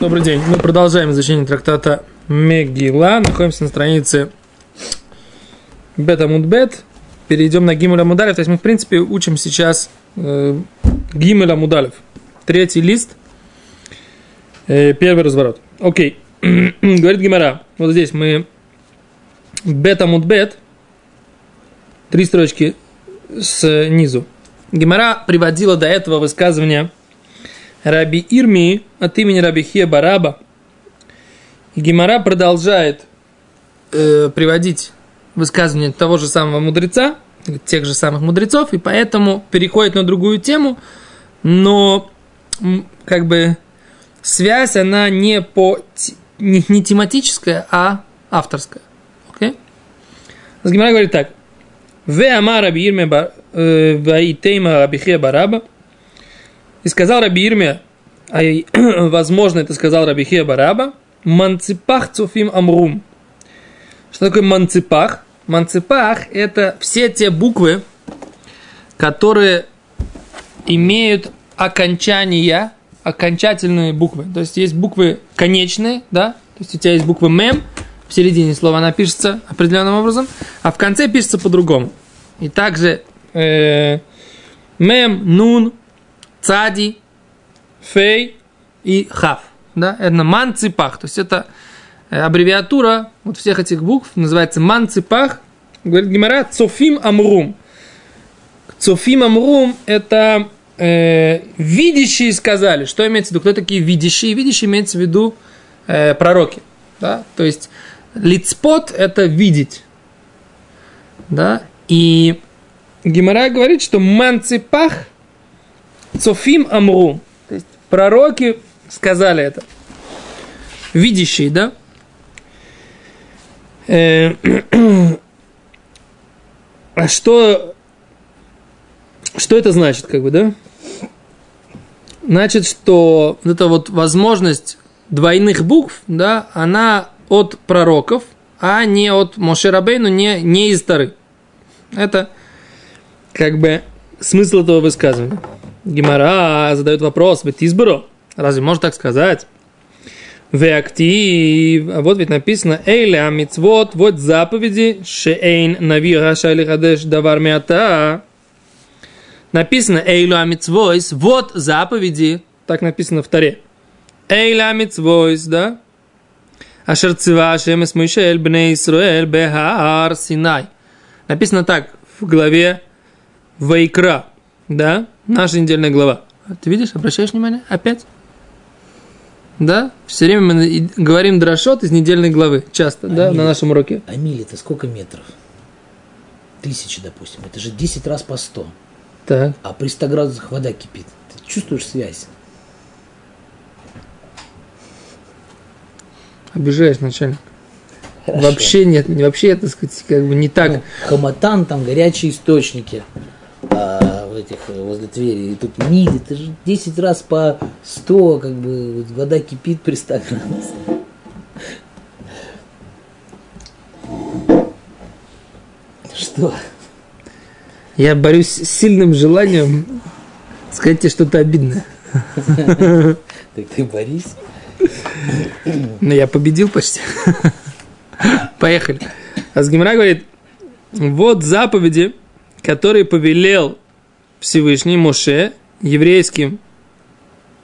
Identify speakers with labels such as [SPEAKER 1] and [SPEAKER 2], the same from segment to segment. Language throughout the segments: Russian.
[SPEAKER 1] Добрый день. Мы продолжаем изучение трактата Мегила. Находимся на странице Бета Мудбет. Перейдем на Гимеля Мудалев. То есть мы, в принципе, учим сейчас э, Гимеля Мудалев. Третий лист. Э, первый разворот. Окей. Говорит Гимера. Вот здесь мы Бета Мудбет. Три строчки снизу. Гимера приводила до этого высказывания Раби Ирми от имени Раби Хия Бараба. И Гимара продолжает э, приводить высказывание того же самого мудреца, тех же самых мудрецов, и поэтому переходит на другую тему, но как бы связь, она не по не, не тематическая, а авторская. Окей? Okay? Гимара говорит так. Ве ама Раби Ирме э, Хия Бараба – и сказал Раби Ирме, а возможно, это сказал Раби Хия Бараба, манципах цуфим амрум. Что такое манципах? Манципах – это все те буквы, которые имеют окончания, окончательные буквы. То есть есть буквы конечные, да? То есть у тебя есть буква мем, в середине слова она пишется определенным образом, а в конце пишется по-другому. И также э, мем, нун, цади, фей и хав. Да? Это манципах. То есть это э, аббревиатура вот всех этих букв называется манципах. Говорит Гимара цофим амрум. Цофим амрум это э, видящие сказали. Что имеется в виду? Кто такие видящие? Видящие имеется в виду э, пророки. Да? То есть лицпот это видеть. Да? И Гимара говорит, что манципах – Цофим Амру. То есть пророки сказали это. Видящие, да? Э, а что, что это значит, как бы, да? Значит, что вот эта вот возможность двойных букв, да, она от пророков, а не от Мошерабейну, не, не из Тары. Это как бы смысл этого высказывания. Гимара задает вопрос, ведь избру. Разве можно так сказать? Веактив. А вот ведь написано Эйля мицвод, вот заповеди, шеэйн нави рашайли хадеш давар мята. Написано Эйля мицвойс, вот заповеди, так написано в Таре. Эйля мицвойс, да? Ашер цива шемес Мишель бней Исруэль бехаар Синай. Написано так в главе Вайкра, да? Наша недельная глава. Ты видишь, обращаешь внимание? Опять? Да? Все время мы говорим дрошот из недельной главы. Часто, а да, мили, на нашем уроке.
[SPEAKER 2] А мили это сколько метров? Тысячи, допустим. Это же 10 раз по 100.
[SPEAKER 1] Так.
[SPEAKER 2] А при 100 градусах вода кипит. Ты чувствуешь связь?
[SPEAKER 1] Обижаешь, начальник. Хорошо. Вообще нет, вообще, так сказать, как бы не так. Ну,
[SPEAKER 2] хаматан, там горячие источники. А, этих э, возле Твери, и тут низ, это же 10 раз по 100, как бы вода кипит при 100 градусах. Что?
[SPEAKER 1] Я борюсь с сильным желанием сказать тебе что-то обидное.
[SPEAKER 2] Так ты борись.
[SPEAKER 1] Ну, я победил почти. Поехали. Азгимра говорит, вот заповеди, которые повелел Всевышний Моше еврейским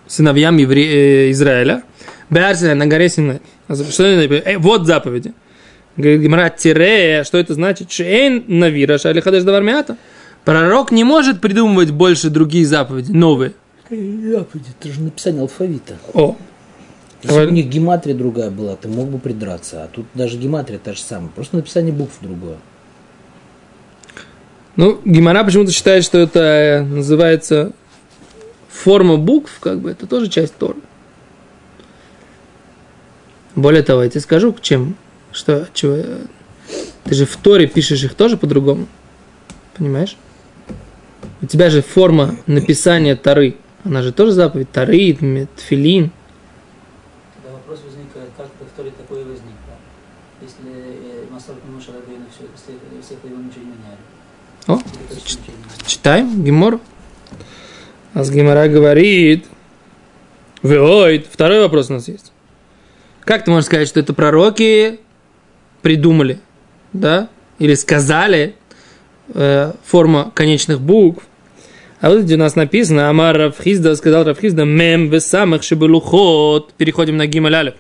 [SPEAKER 1] сыновьям евре... Э, Израиля, Беарсина на горе Синай. Что это? Э, вот заповеди. Говорит Гимара, тире, что это значит? Шейн навира шали хадеш давармиата. Пророк не может придумывать больше другие заповеди, новые.
[SPEAKER 2] Заповеди, это же написание алфавита.
[SPEAKER 1] О.
[SPEAKER 2] Если бы у них гематрия другая была, ты мог бы придраться. А тут даже гематрия та же самая. Просто написание букв другое.
[SPEAKER 1] Ну, Гимара почему-то считает, что это э, называется форма букв, как бы, это тоже часть Тора. Более того, я тебе скажу, чем, что, чего, ты же в Торе пишешь их тоже по-другому, понимаешь? У тебя же форма написания Торы, она же тоже заповедь, Торы, Тфилин.
[SPEAKER 3] Да, вопрос возникает, как в Торе такое возникло, если э, Масар Муша все, все его ничего не меняли.
[SPEAKER 1] О, читаем Гимор. А с Гимора говорит, Ой, второй вопрос у нас есть. Как ты можешь сказать, что это пророки придумали, да, или сказали э, форма конечных букв, а вот где у нас написано, Амар Равхизда сказал Равхизда, мем в самых шибулухот, переходим на Гималь.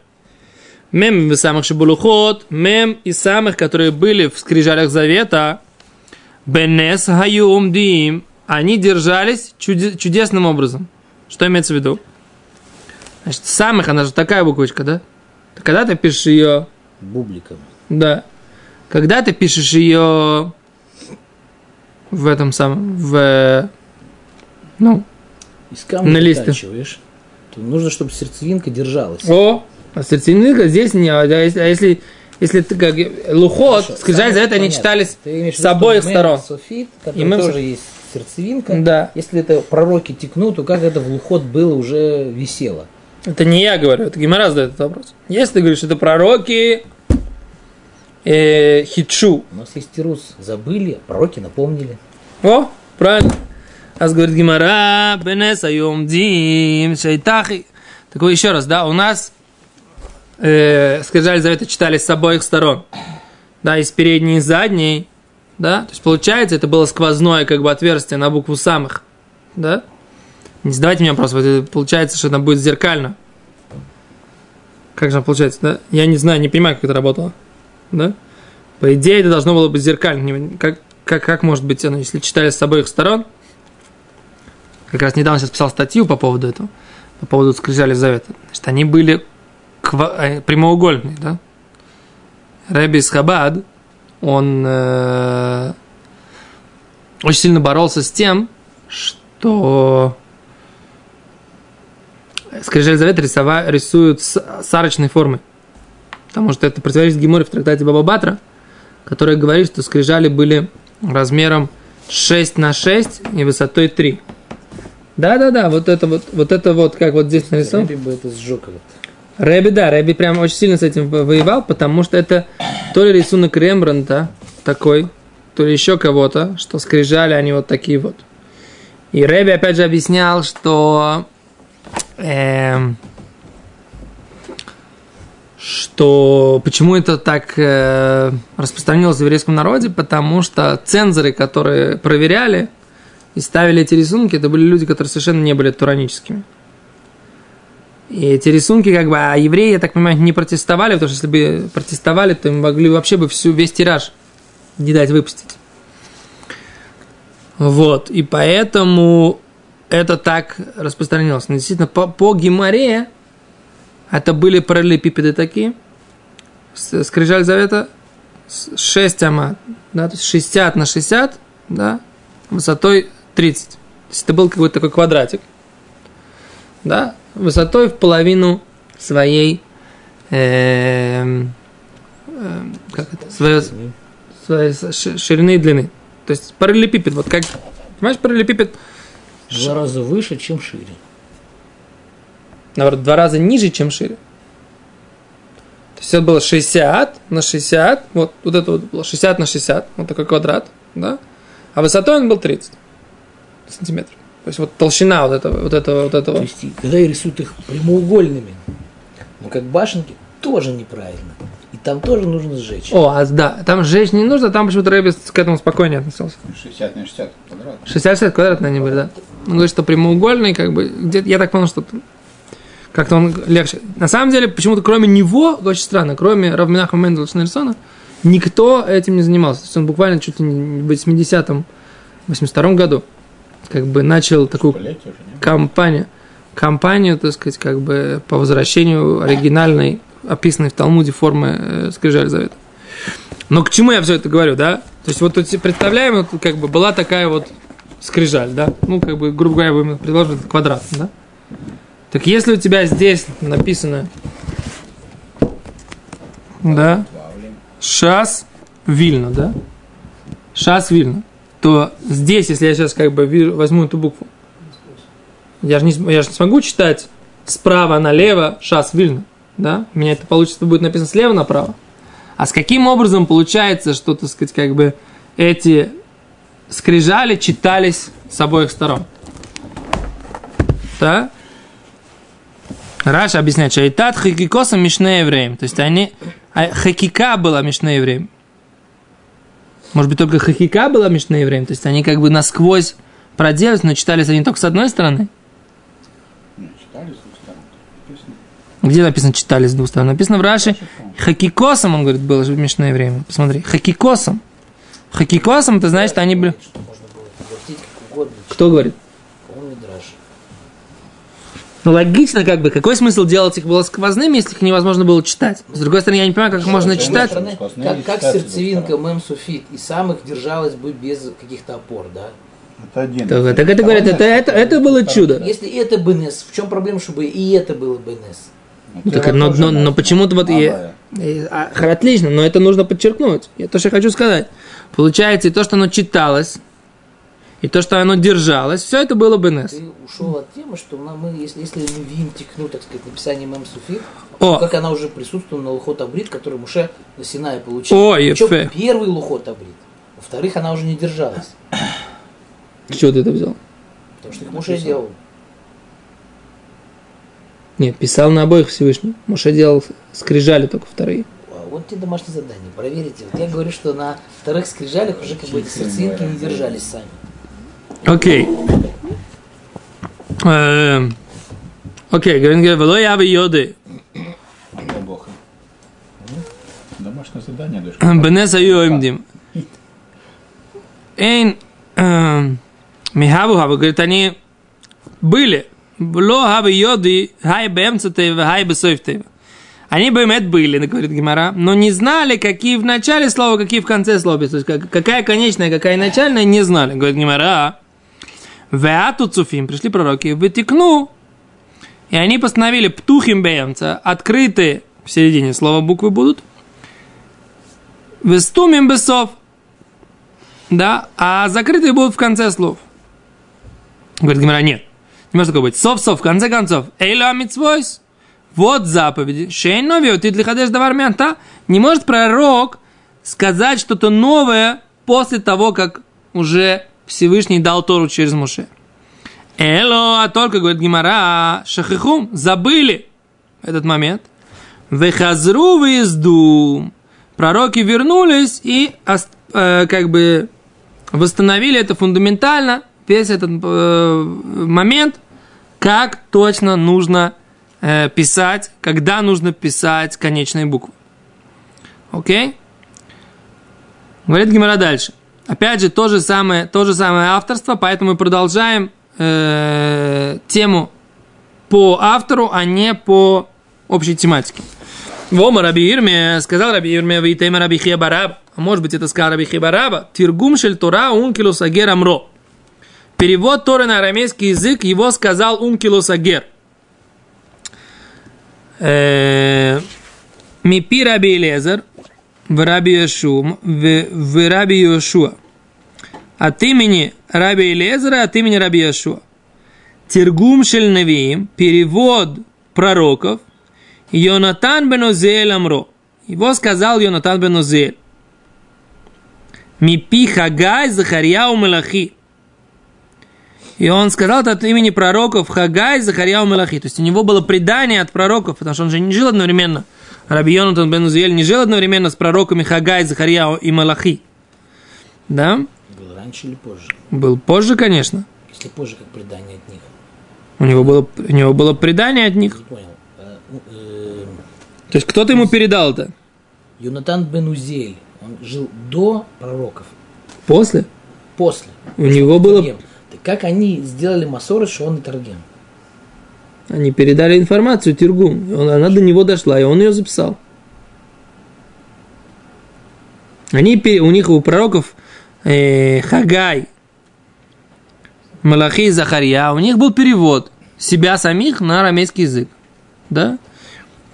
[SPEAKER 1] Мем в самых шибулухот, мем из самых, которые были в скрижалях завета, бенес хаюм дим, они держались чуде- чудесным образом. Что имеется в виду? Значит, самых, она же такая буквочка, да? Когда ты пишешь ее,
[SPEAKER 2] Бубликом.
[SPEAKER 1] да, когда ты пишешь ее в этом самом, в, ну,
[SPEAKER 2] Из камня
[SPEAKER 1] На листе.
[SPEAKER 2] то нужно, чтобы сердцевинка держалась.
[SPEAKER 1] О, а сердцевинка здесь не, а если, а если, если ты как лухот,
[SPEAKER 2] Хорошо,
[SPEAKER 1] за это они читались с обоих сторон.
[SPEAKER 2] Софит,
[SPEAKER 1] И мем
[SPEAKER 2] тоже есть сердцевинка.
[SPEAKER 1] Да.
[SPEAKER 2] Если это пророки текнут, то как это в лухот было уже висело?
[SPEAKER 1] Это не я говорю, это Гимара задает этот вопрос. Если ты говоришь, это пророки э, хитшу,
[SPEAKER 2] У нас есть тирус. Забыли, пророки напомнили.
[SPEAKER 1] о, правильно. Аз говорит Гимара, бенес айом дим, шайтахи. Так вот еще раз, да, у нас э, скрижали завета читали с обоих сторон. Да, из передней и задней. Да, то есть получается, это было сквозное как бы отверстие на букву самых. Да? Не задавайте мне вопрос, вот это получается, что она будет зеркально. Как же получается, да? Я не знаю, не понимаю, как это работало. Да? По идее, это должно было быть зеркально. Как, как, как может быть оно, если читали с обоих сторон? Как раз недавно сейчас писал статью по поводу этого, по поводу скрижали завета. Значит, они были ква- э, прямоугольные, да? Рэби из Хабад, он э, очень сильно боролся с тем, что скрижали завета рисова- рисуют с, с арочной. Потому что это противоречит Геморе в трактате Баба Батра, который говорит, что скрижали были размером 6 на 6 и высотой 3. Да-да-да, вот это вот, вот это вот, как вот здесь нарисовано.
[SPEAKER 2] Рэби бы это сжег. этот.
[SPEAKER 1] Рэби, да, Рэби прям очень сильно с этим во- воевал, потому что это то ли рисунок Рембранта такой, то ли еще кого-то, что скрижали они вот такие вот. И Рэби опять же объяснял, что эм, что почему это так э, распространилось в еврейском народе, потому что цензоры, которые проверяли и ставили эти рисунки, это были люди, которые совершенно не были тураническими. И эти рисунки, как бы, а евреи, я так понимаю, не протестовали, потому что если бы протестовали, то им могли вообще бы всю, весь тираж не дать выпустить. Вот, и поэтому это так распространилось. Но действительно, по, по Гимаре это были параллелепипеды такие, скрижаль завета, 6 ама, да, то есть 60 на 60, да, высотой 30. То есть это был какой-то такой квадратик, да, высотой в половину своей, эм, эм, как это, своей, своей ши- ширины и длины. То есть параллелепипед, вот как, понимаешь, параллелепипед,
[SPEAKER 2] В два раза выше, чем шире.
[SPEAKER 1] наоборот, два раза ниже, чем шире. То есть это было 60 на 60, вот, вот это вот было 60 на 60, вот такой квадрат, да, а высотой он был 30 сантиметров. То есть вот толщина вот этого, вот этого, вот
[SPEAKER 2] То
[SPEAKER 1] этого.
[SPEAKER 2] есть, и когда и рисуют их прямоугольными, но как башенки, тоже неправильно. И там тоже нужно сжечь.
[SPEAKER 1] О, а да, там сжечь не нужно, там почему-то Рэбби к этому спокойнее относился.
[SPEAKER 4] 60 на 60 квадрат.
[SPEAKER 1] 60 квадратные они были, да. Он говорит, что прямоугольный, как бы, где я так понял, что как-то он легче. На самом деле, почему-то кроме него, очень странно, кроме Равминаха Мендела Шнельсона, никто этим не занимался. То есть он буквально чуть ли не в 80-м, 82 году как бы начал такую кампанию, кампанию, так сказать, как бы по возвращению оригинальной, описанной в Талмуде формы э, скрижаль завета. Но к чему я все это говорю, да? То есть вот представляем, вот, как бы была такая вот скрижаль, да? Ну, как бы, грубо говоря, будем предложим квадрат, да? Так если у тебя здесь написано, да. Шас Вильна, да? Шас Вильна. То здесь, если я сейчас как бы вижу- возьму эту букву, я же не, я же не смогу читать справа налево Шас Вильна, да? У меня это получится, будет написано слева направо. А с каким образом получается, что, так сказать, как бы эти скрижали читались с обоих сторон? Да? Раша объясняет, что Айтат хакикосом мишне евреем. То есть они... а Хакика была мишне евреем. Может быть, только хакика была мишне евреем. То есть они как бы насквозь проделались, но читались они только с одной стороны.
[SPEAKER 4] Не, читали с двух сторон. Написано.
[SPEAKER 1] Где написано читали с двух сторон? Написано в Раши. Хакикосом, он говорит, было же мишне евреем. Посмотри. Хакикосом. Хакикосом, это значит, они были... Кто говорит? Ну, логично, как бы, какой смысл делать их было сквозными, если их невозможно было читать? С другой стороны, я не понимаю, как их можно читать.
[SPEAKER 4] стороны,
[SPEAKER 2] Как, как сердцевинка мем суфит, и сам их держалась бы без каких-то опор, да?
[SPEAKER 4] Это один.
[SPEAKER 1] Так, так это говорит, это, это, это было чудо.
[SPEAKER 2] Если это БНС, в чем проблема, чтобы и это было БНС?
[SPEAKER 1] Ну, так, но, но, но почему-то вот... я- э, а, отлично, но это нужно подчеркнуть. Я то, что я хочу сказать. Получается, и то, что оно читалось, и то, что оно держалось, все это было БНС.
[SPEAKER 2] Ты ушел от темы, что мы, если, если мы видим текну, так сказать, написание мем суфит,
[SPEAKER 1] О,
[SPEAKER 2] как она уже присутствовала на Лухот Абрит, который Муше на Синае получил.
[SPEAKER 1] О,
[SPEAKER 2] Причем первый Лухот Абрит. Во-вторых, она уже не держалась.
[SPEAKER 1] с чего ты это взял?
[SPEAKER 2] Потому что их Муше делал.
[SPEAKER 1] Нет, писал на обоих Всевышний. Муше делал скрижали только вторые.
[SPEAKER 2] А Вот тебе домашнее задание. Проверите. Вот я говорю, что на вторых скрижалях уже как бы эти сердцевинки не держались сами.
[SPEAKER 1] Окей. Окей, говорит, «Вело явы йоды,
[SPEAKER 4] Дай Бог. Домашнее задание, дочка.
[SPEAKER 1] бенес аю имдим». Эйн михаву хаву, говорит, они были. Ло хавы йоды, хай бэмцатей, хай бесойфтей. Они бы это были, говорит Гимара, но не знали, какие в начале слова, какие в конце слова. То есть, как- какая конечная, какая начальная, не знали. Говорит Гимара, Веату цуфим, пришли пророки, вытекну, и они постановили птухим беемца, открытые в середине слова буквы будут, вестумим бесов, да, а закрытые будут в конце слов. Говорит Гимара, нет, не может такого быть. Сов-сов, в конце концов, эйло амитсвойс, вот заповеди. Шейн новио, ты для ходишь давар мянта. Не может пророк сказать что-то новое после того, как уже Всевышний дал Тору через Муше. Эло, а только, говорит Гимара, шахихум, забыли этот момент. Вехазру выезду. Пророки вернулись и э, как бы восстановили это фундаментально, весь этот э, момент, как точно нужно э, писать, когда нужно писать конечные буквы. Окей? Говорит Гимара дальше. Опять же, то же самое, то же самое авторство, поэтому мы продолжаем э, тему по автору, а не по общей тематике. Вома Раби Ирме, сказал Раби Ирме, вейтема Раби Хия Бараба. А может быть, это сказал Раби Хия Бараба. Тиргум шель Тора ункилус агер амро. Перевод Торы на арамейский язык его сказал ункилус агер. Э, Мипи Раби Элезер, в Раби в, в Раби Йошуа. От имени Раби Элезера, от имени Раби Йошуа. Тиргум шель Навиим, перевод пророков, Йонатан бен Узель Амро. Его сказал Йонатан бен Узель. Мипи Хагай Захарьяу Мелахи. И он сказал это от имени пророков Хагай Захарьяу Мелахи. То есть у него было предание от пророков, потому что он же не жил одновременно. Раби Йонатан бен Узель не жил одновременно с пророками Хагай, Захарьяу и Малахи. Да?
[SPEAKER 2] Был раньше или позже?
[SPEAKER 1] Был позже, конечно.
[SPEAKER 2] Если позже, как предание от них.
[SPEAKER 1] У него было, у него было предание от них.
[SPEAKER 2] Не понял. А, ну, э,
[SPEAKER 1] То есть кто-то ему передал это?
[SPEAKER 2] Юнатан бен Узель, он жил до пророков,
[SPEAKER 1] После?
[SPEAKER 2] после.
[SPEAKER 1] У него было...
[SPEAKER 2] Таргем. Как они сделали Масоры, что он и Таргем?
[SPEAKER 1] Они передали информацию Тиргум. Она до него дошла, и он ее записал. Они, у них, у пророков э, Хагай, Малахи и Захарья, у них был перевод себя самих на арамейский язык. Да?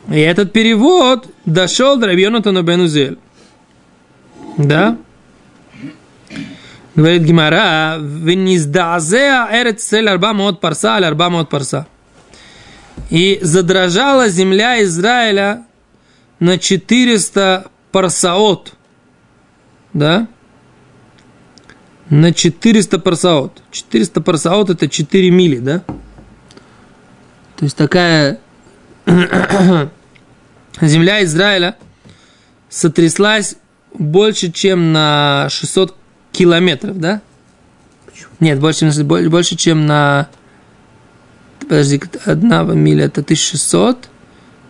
[SPEAKER 1] И этот перевод дошел до Рабьонатана Бенузель. Да? Говорит Гимара, «Вениздазеа эрет цель арба мод парса, аль арба мод парса». И задрожала земля Израиля на 400 парсаот. Да? На 400 парсаот. 400 парсаот это 4 мили, да? То есть такая земля Израиля сотряслась больше, чем на 600 километров, да? Нет, больше, больше, чем на... Подожди, одна миля это 1600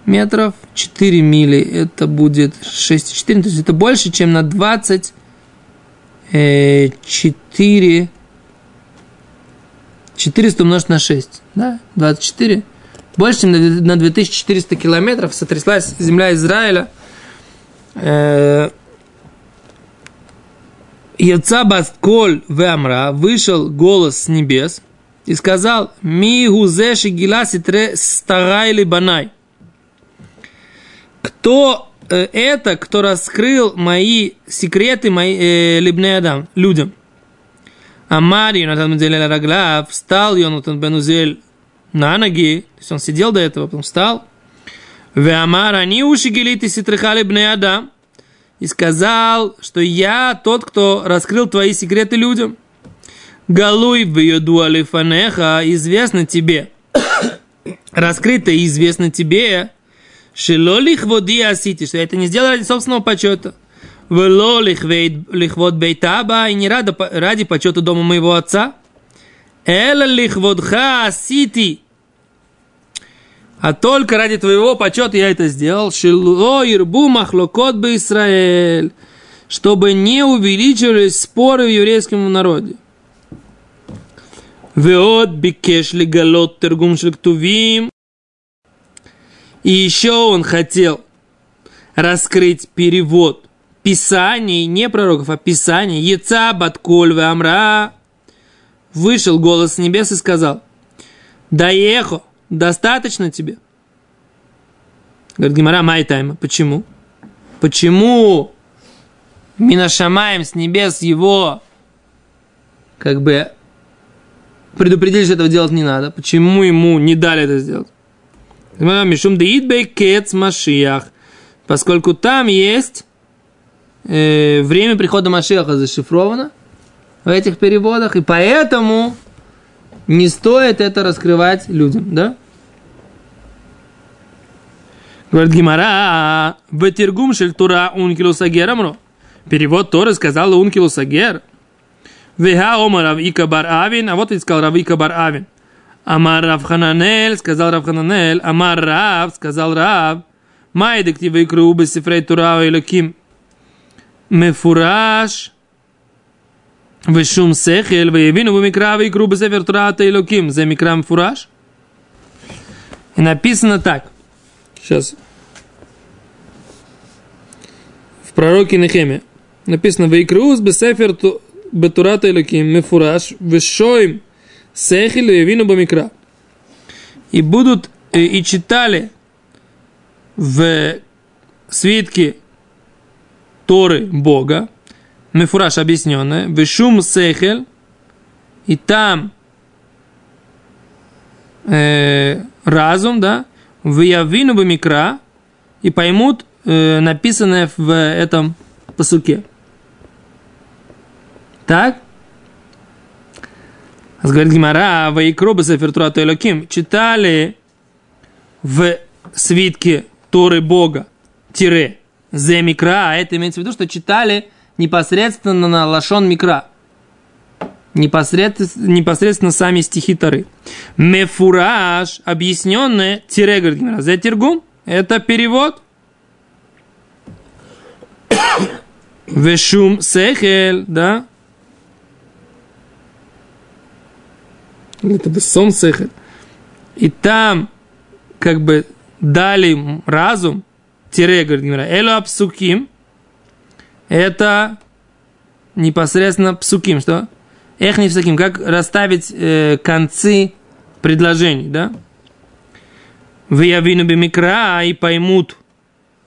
[SPEAKER 1] метров, 4 мили это будет 6,4, то есть это больше, чем на 24 400 умножить на 6, да, 24. Больше, чем на 2400 километров сотряслась земля Израиля. Э, Яца Бастколь Вемра вышел голос с небес и сказал, Ми гузеши гиласитре старайли банай. Кто э, это, кто раскрыл мои секреты, мои э, либне Адам, людям? Амар Йонатан Бензель Раглав, встал Йонатан Бенузель на ноги, то есть он сидел до этого, потом встал. Веамар, они уши гелиты ситрихали бне Адам, и сказал, что я тот, кто раскрыл твои секреты людям. Галуй йоду алифанеха, известно тебе. Раскрыто и известно тебе. Шилолих води асити, что это не сделал ради собственного почета. Велолих лихвод бейтаба, и не ради, ради почета дома моего отца. Эла лихводха асити, а только ради твоего почета я это сделал. Шило ирбу махлокот бы Израиль. Чтобы не увеличивались споры в еврейском народе. Веот бикеш галот тергум шельктувим. И еще он хотел раскрыть перевод Писаний, не пророков, а Писаний. Яца батколь амра. Вышел голос с небес и сказал, Даехо, Достаточно тебе? Говорит Гимара Майтайма. Почему? Почему Минашамаем с небес его как бы предупредили, что этого делать не надо. Почему ему не дали это сделать? Мишум деидбейкец машиях. Поскольку там есть э, время прихода Машиаха зашифровано в этих переводах, и поэтому не стоит это раскрывать людям, да? Говорит Гемара, в תרגום של תורה אונקלוס הגר Перевод Торы сказал Ункелус а-гер. Веха Омар Равика Бар Авин, а вот и сказал Равика Бар Авин. Амар Рав Хананель, сказал Рав Хананель, Амар Рав, сказал Рав, Май дективы икру бесифрей Тура Элоким. Мефураж, ושום שכל, ויבינו במקרא ויקראו בספר תורת האלוקים. זה מקרא מפורש? И написано так. Сейчас. В пророке Нехеме. Написано, «Вейкреус бесефер бетурата элоким мефураш, вешоим сехил явину бамикра». И будут, и читали в свитке Торы Бога, Мефураж объясненное. Вешум сехель. И там э, разум, да, в явину бы микра, и поймут э, написанное в этом посуке. Так? Говорит Гимара, Ваикро Бесефертурату Элоким, читали в свитке Торы Бога, тире, Земикра, а это имеется в виду, что читали непосредственно на Лашон Микра. Непосредственно, непосредственно сами стихи Тары. Мефураж, объясненное, тире, говорит Гимара, за тергум, это перевод. Вешум сехель, да? Это бессом сехель. И там, как бы, дали разум, тире, говорит Гимара, эло абсуким, это непосредственно псуким, что? Эх, не псуким, как расставить э, концы предложений, да? В явину микра и поймут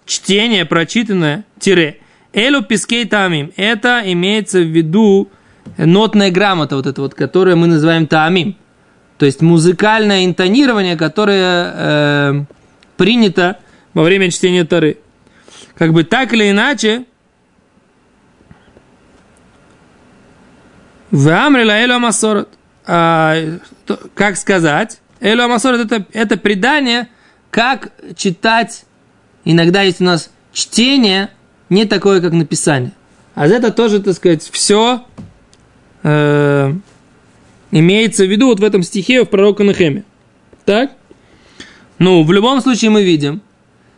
[SPEAKER 1] чтение, прочитанное, тире. Элу пискей тамим. Это имеется в виду нотная грамота, вот это вот, которую мы называем тамим. То есть музыкальное интонирование, которое э, принято во время чтения Тары. Как бы так или иначе, В Амрила Элю Амасорот. Как сказать? Элю Амасорот это, это предание как читать, иногда есть у нас чтение, не такое, как написание. А это тоже, так сказать, все э, имеется в виду вот в этом стихе в пророка Нахеме. Так? Ну, в любом случае мы видим,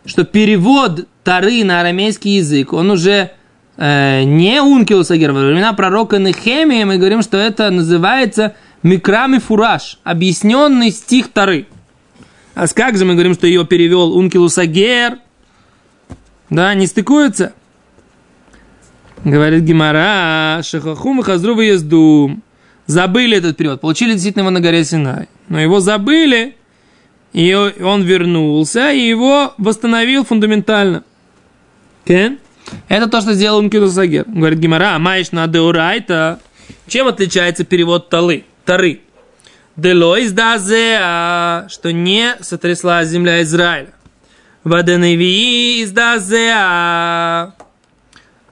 [SPEAKER 1] что перевод Тары на арамейский язык, он уже э, не Ункилус Агер. Во времена пророка Нехемии мы говорим, что это называется Микрами Фураж, объясненный стих Тары. А как же мы говорим, что ее перевел Ункилус Агер? Да, не стыкуется. Говорит Гимара, Шахахум и Хазру езду. Забыли этот период, получили действительно его на горе Синай. Но его забыли, и он вернулся, и его восстановил фундаментально. Okay? Это то, что сделал Ункилу Сагер. Говорит Гимара, маешь на деурайта. Чем отличается перевод талы, тары? Делойс дазеа, что не сотрясла земля Израиля. Ваденеви из дазеа.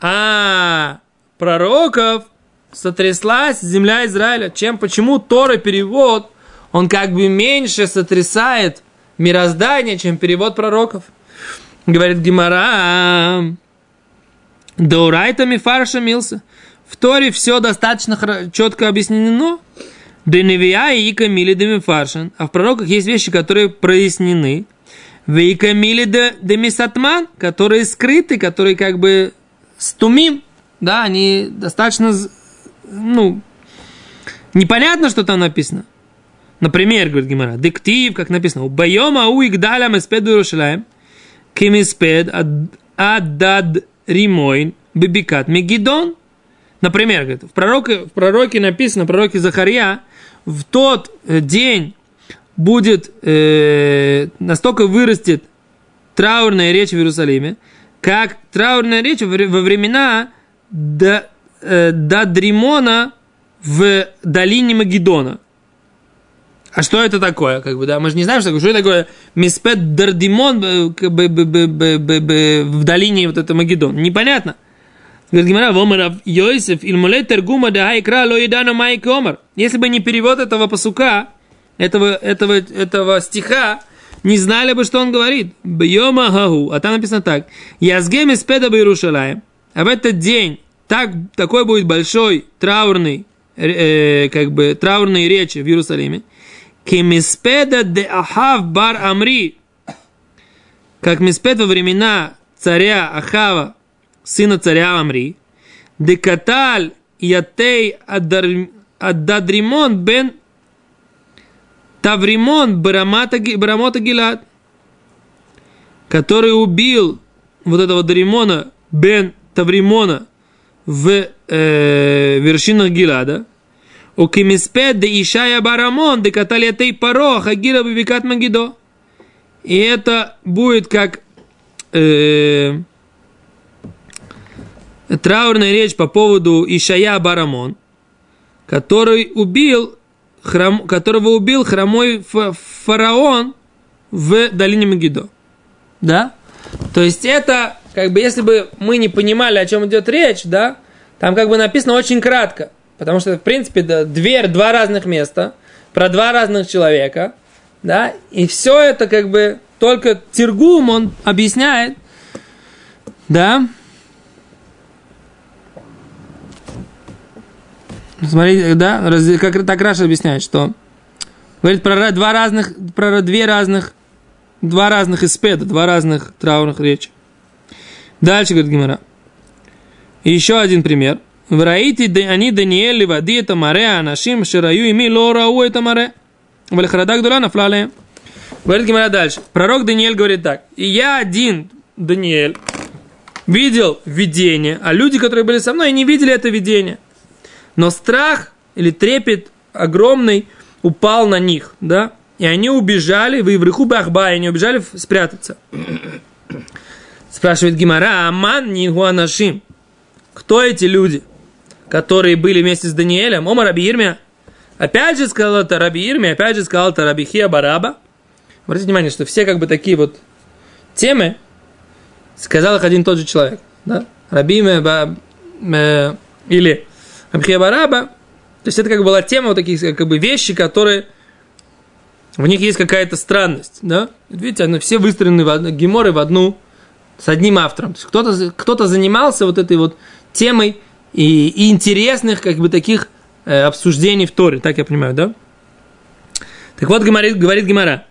[SPEAKER 1] А пророков сотряслась земля Израиля. Чем, почему Тора перевод, он как бы меньше сотрясает мироздание, чем перевод пророков? Говорит Гимара, Даурайтами фарша мился. В Торе все достаточно четко объяснено. Деневия и Ика Мили фаршан. А в пророках есть вещи, которые прояснены. Вейка Мили Демисатман, которые скрыты, которые как бы стумим. Да, они достаточно, ну, непонятно, что там написано. Например, говорит Гимара, диктив, как написано, «Байома у игдалям эспед Иерушалаем, кемиспед аддад римойн бибикат мегидон». Например, говорит, в пророке, в пророке написано, в пророке Захария, в тот э, день будет, э, настолько вырастет траурная речь в Иерусалиме, как траурная речь во времена до, э, в долине Магеддона. А что это такое? Как бы, да? Мы же не знаем, что, что это такое Миспет Дардимон э, в долине вот это Магеддон. Непонятно. Говорит Гимара, Вомарав Йосиф, Ильмулей Тергума да Хайкра Лоидана Майк Омар. Если бы не перевод этого посука, этого, этого, этого стиха, не знали бы, что он говорит. Бьема хагу. А там написано так. Язгем из педа Иерушалаем. А в этот день так, такой будет большой траурный, э, как бы траурные речи в Иерусалиме. Кемиспеда де Ахав бар Амри. Как Миспед во времена царя Ахава, сына царя Амри. Декаталь ятей аддадримон бен Тавримон Барамата, Барамота Гилад, который убил вот этого Даримона бен Тавримона в э, вершинах Гилада, у Кимиспед де Ишая Барамон, де Каталиатей Паро, Хагира Бибикат Магидо. И это будет как э, траурная речь по поводу Ишая Барамон, который убил храм, которого убил хромой фараон в долине Мегидо. Да? То есть это, как бы, если бы мы не понимали, о чем идет речь, да, там как бы написано очень кратко. Потому что, в принципе, да, дверь, два разных места, про два разных человека, да, и все это как бы только Тиргум, он объясняет, да, Смотрите, да, как так Раша объясняет, что говорит про два разных, про две разных, два разных испеда, два разных траурных речи. Дальше, говорит Гимара. еще один пример. Враити они Даниэль води это море, а нашим шираю ими лорау это море. Вальхрадак дула нафлале. Говорит Гимара дальше. Пророк Даниэль говорит так. И я один, Даниэль, видел видение, а люди, которые были со мной, не видели это видение. Но страх или трепет огромный упал на них, да, и они убежали, вы в реху бахба, и они убежали спрятаться. Спрашивает Гимара, Аман Нигуанашим. Кто эти люди, которые были вместе с Даниэлем? Ома Раби Ирмия. Опять же сказал это Раби Ирмия, опять же сказал это Раби Хия Бараба. Обратите внимание, что все как бы такие вот темы сказал их один и тот же человек. Да? Раби Ирмия э, или Абхия Бараба, то есть это как бы была тема вот таких как бы вещи, которые в них есть какая-то странность, да? Видите, они все выстроены в одну, геморы в одну, с одним автором. То есть кто-то, кто-то занимался вот этой вот темой и, и интересных, как бы, таких э, обсуждений в Торе, так я понимаю, да? Так вот, говорит, говорит Гемора.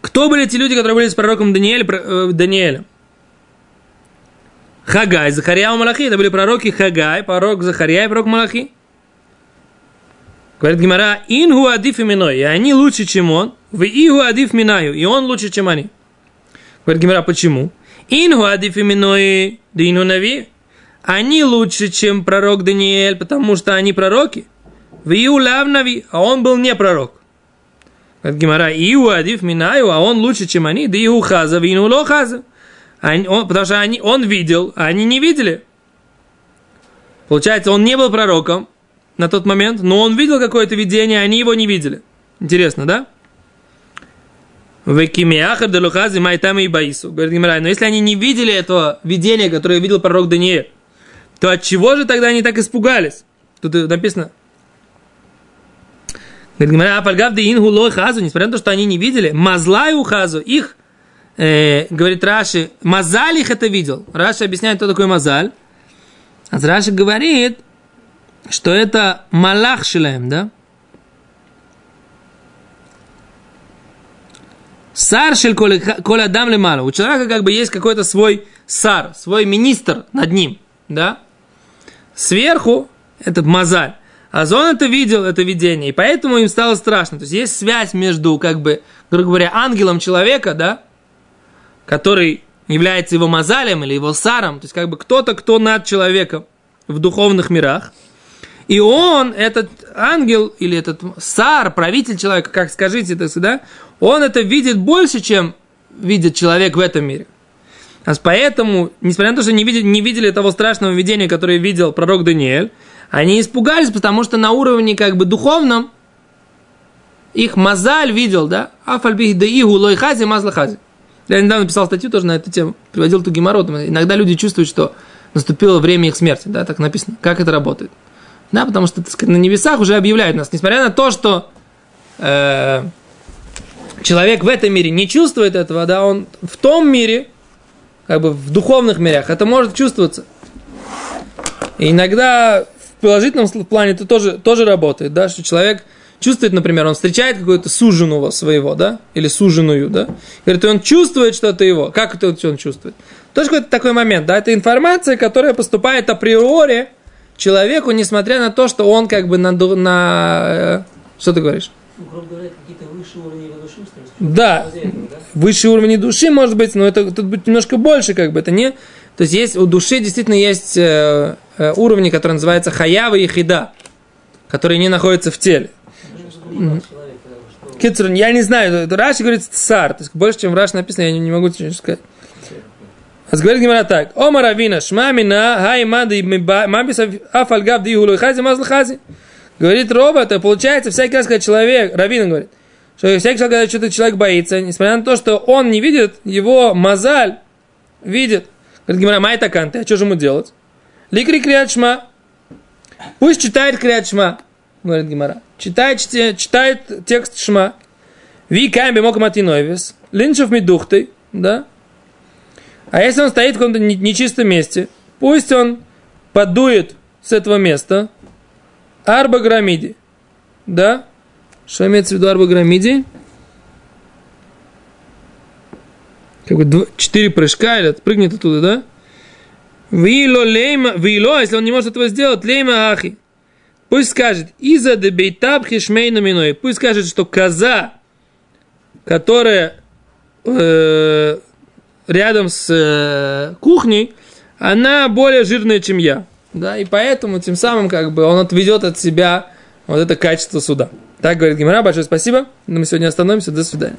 [SPEAKER 1] Кто были те люди, которые были с пророком Даниэль, э, Даниэлем? Хагай, Захария и Малахи. Это были пророки Хагай, пророк Захария и пророк Малахи. Говорит Гимара, инху адиф именой, и они лучше, чем он, в иху адиф минаю, и он лучше, чем они. Говорит Гимара, почему? Инху адиф именой, да ину нави, они лучше, чем пророк Даниэль, потому что они пророки. В Иу Лавнави, а он был не пророк. Говорит Гимара, Иу Адив Минаю, а он лучше, чем они, да Иу Хаза, Вину Ло Хаза. Они, он, потому что они, он видел, а они не видели. Получается, он не был пророком на тот момент, но он видел какое-то видение, а они его не видели. Интересно, да? Векимиахар делухази майтами и баису. Говорит Гимара, но если они не видели этого видения, которое видел пророк Даниэль, то от чего же тогда они так испугались? Тут написано, Говорит, Гимара, апальгав де ингу лой хазу, несмотря на то, что они не видели, мазлаю хазу, их, э, говорит Раши, мазаль их это видел. Раши объясняет, кто такой мазаль. А Раши говорит, что это малах шилаем, да? Сар шель коля дам лемала. У человека как бы есть какой-то свой сар, свой министр над ним, да? Сверху это мазаль. Азон это видел, это видение, и поэтому им стало страшно. То есть есть связь между, как бы, грубо говоря, ангелом человека, да, который является его мазалем или его саром, то есть как бы кто-то, кто над человеком в духовных мирах. И он, этот ангел или этот сар, правитель человека, как скажите это сюда, он это видит больше, чем видит человек в этом мире. А поэтому, несмотря на то, что не видели, не видели того страшного видения, которое видел пророк Даниэль, они испугались, потому что на уровне как бы духовном их мазаль видел, да? Афальбих да игу лой хази мазла хази. Я недавно писал статью тоже на эту тему, приводил ту геморрот. Иногда люди чувствуют, что наступило время их смерти, да, так написано. Как это работает? Да, потому что, так сказать, на небесах уже объявляют нас, несмотря на то, что э, человек в этом мире не чувствует этого, да, он в том мире, как бы в духовных мирах, это может чувствоваться. И иногда положительном плане это тоже, тоже работает, да, что человек чувствует, например, он встречает какого-то суженого своего, да, или суженую, да, говорит, и он чувствует, что это его. Как это он чувствует? Тоже какой-то такой момент, да, это информация, которая поступает априори человеку, несмотря на то, что он как бы на... на э, что ты говоришь?
[SPEAKER 3] Ну, грубо говоря, какие-то высшие уровни души,
[SPEAKER 1] да, да, высшие уровни души, может быть, но это тут будет немножко больше, как бы, это не... То есть есть у души действительно есть э, э, уровни, которые называются хаява и хида, которые не находятся в теле. Кицур, я не знаю, Раши говорит цар, то есть больше, чем в Раши написано, я не, не могу ничего сказать. А говорит Гимара так, О Маравина, шмамина, хай мады, мабис афальгав дихулу, хази мазл хази. Говорит Роба, это получается всякий раз, когда человек, Равина говорит, что всякий раз, когда что-то человек боится, несмотря на то, что он не видит, его мазаль видит. Говорит Гимара, май таканты, а что же ему делать? Ликри криачма. Пусть читает криачма, говорит Гимара. Читает, читает текст шма. Ви камби мог матиновис. Линчев медухтой, да? А если он стоит в каком-то нечистом месте, пусть он подует с этого места арба грамиди. Да? Что имеется в виду арба грамиди? как бы четыре прыжка или прыгнет оттуда, да? Вило лейма, вило, если он не может этого сделать, лейма ахи. Пусть скажет, иза де бейтаб хишмейна миной. Пусть скажет, что коза, которая э, рядом с э, кухней, она более жирная, чем я. Да, и поэтому тем самым как бы он отведет от себя вот это качество суда. Так говорит Гимара, большое спасибо. Мы сегодня остановимся. До свидания.